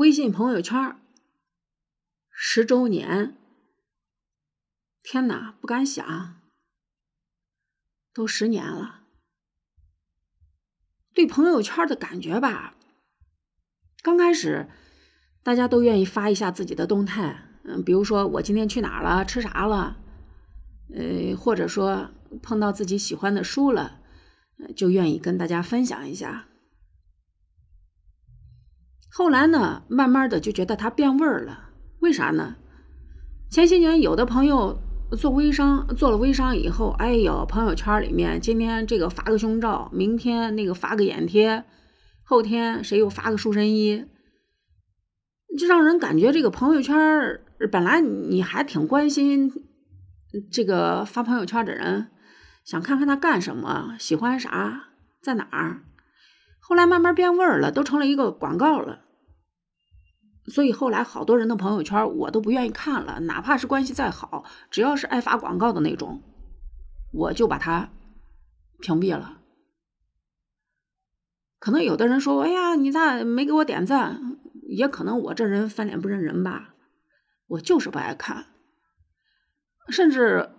微信朋友圈十周年，天哪，不敢想，都十年了。对朋友圈的感觉吧，刚开始大家都愿意发一下自己的动态，嗯，比如说我今天去哪了，吃啥了，呃，或者说碰到自己喜欢的书了，就愿意跟大家分享一下。后来呢，慢慢的就觉得它变味儿了。为啥呢？前些年有的朋友做微商，做了微商以后，哎呦，朋友圈里面今天这个发个胸罩，明天那个发个眼贴，后天谁又发个塑身衣，就让人感觉这个朋友圈本来你还挺关心这个发朋友圈的人，想看看他干什么，喜欢啥，在哪儿。后来慢慢变味儿了，都成了一个广告了。所以后来好多人的朋友圈我都不愿意看了，哪怕是关系再好，只要是爱发广告的那种，我就把它屏蔽了。可能有的人说：“哎呀，你咋没给我点赞？”也可能我这人翻脸不认人吧，我就是不爱看。甚至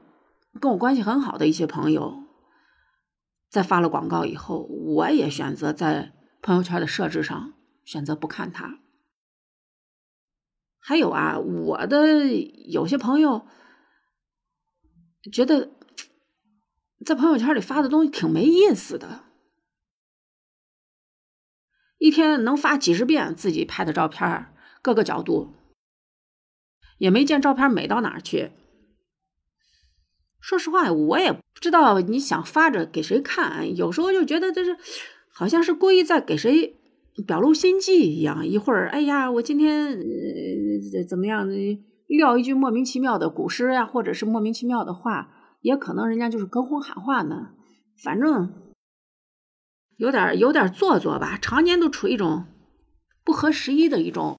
跟我关系很好的一些朋友。在发了广告以后，我也选择在朋友圈的设置上选择不看它。还有啊，我的有些朋友觉得在朋友圈里发的东西挺没意思的，一天能发几十遍自己拍的照片，各个角度，也没见照片美到哪儿去。说实话，我也不知道你想发着给谁看。有时候就觉得这是，好像是故意在给谁表露心迹一样。一会儿，哎呀，我今天呃怎么样，撂一句莫名其妙的古诗呀，或者是莫名其妙的话，也可能人家就是隔空喊话呢。反正有点有点做作吧，常年都处于一种不合时宜的一种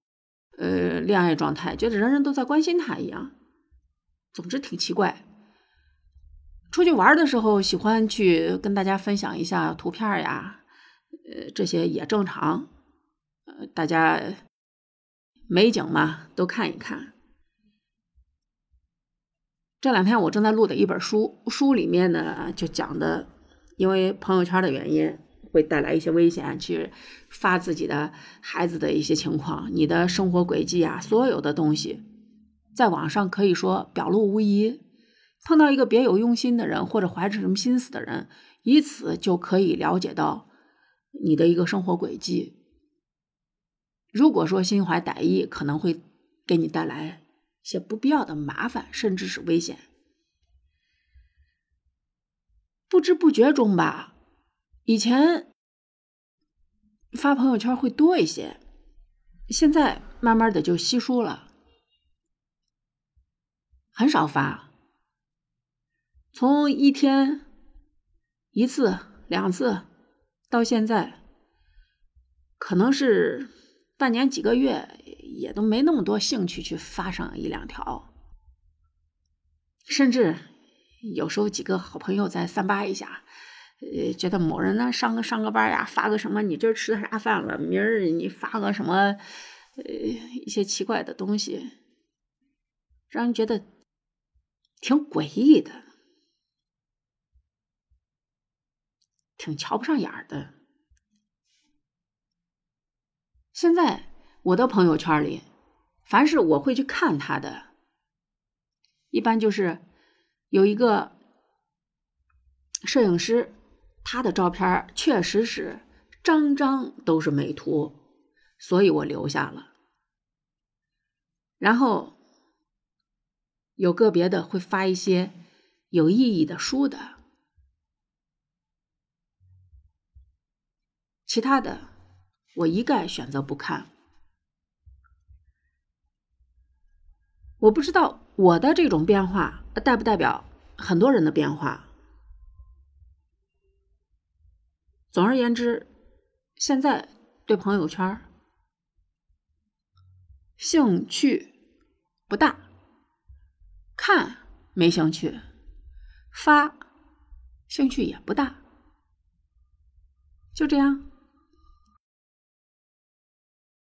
呃恋爱状态，觉得人人都在关心他一样。总之挺奇怪。出去玩的时候，喜欢去跟大家分享一下图片呀，呃，这些也正常，呃，大家美景嘛，都看一看。这两天我正在录的一本书，书里面呢就讲的，因为朋友圈的原因会带来一些危险，去发自己的孩子的一些情况，你的生活轨迹啊，所有的东西，在网上可以说表露无遗。碰到一个别有用心的人，或者怀着什么心思的人，以此就可以了解到你的一个生活轨迹。如果说心怀歹意，可能会给你带来一些不必要的麻烦，甚至是危险。不知不觉中吧，以前发朋友圈会多一些，现在慢慢的就稀疏了，很少发。从一天一次、两次，到现在，可能是半年几个月，也都没那么多兴趣去发上一两条。甚至有时候几个好朋友在三八一下，呃，觉得某人呢上个上个班呀，发个什么你今儿吃的啥饭了，明儿你发个什么，呃，一些奇怪的东西，让人觉得挺诡异的。挺瞧不上眼儿的。现在我的朋友圈里，凡是我会去看他的，一般就是有一个摄影师，他的照片确实是张张都是美图，所以我留下了。然后有个别的会发一些有意义的书的。其他的，我一概选择不看。我不知道我的这种变化代不代表很多人的变化。总而言之，现在对朋友圈兴趣不大，看没兴趣，发兴趣也不大，就这样。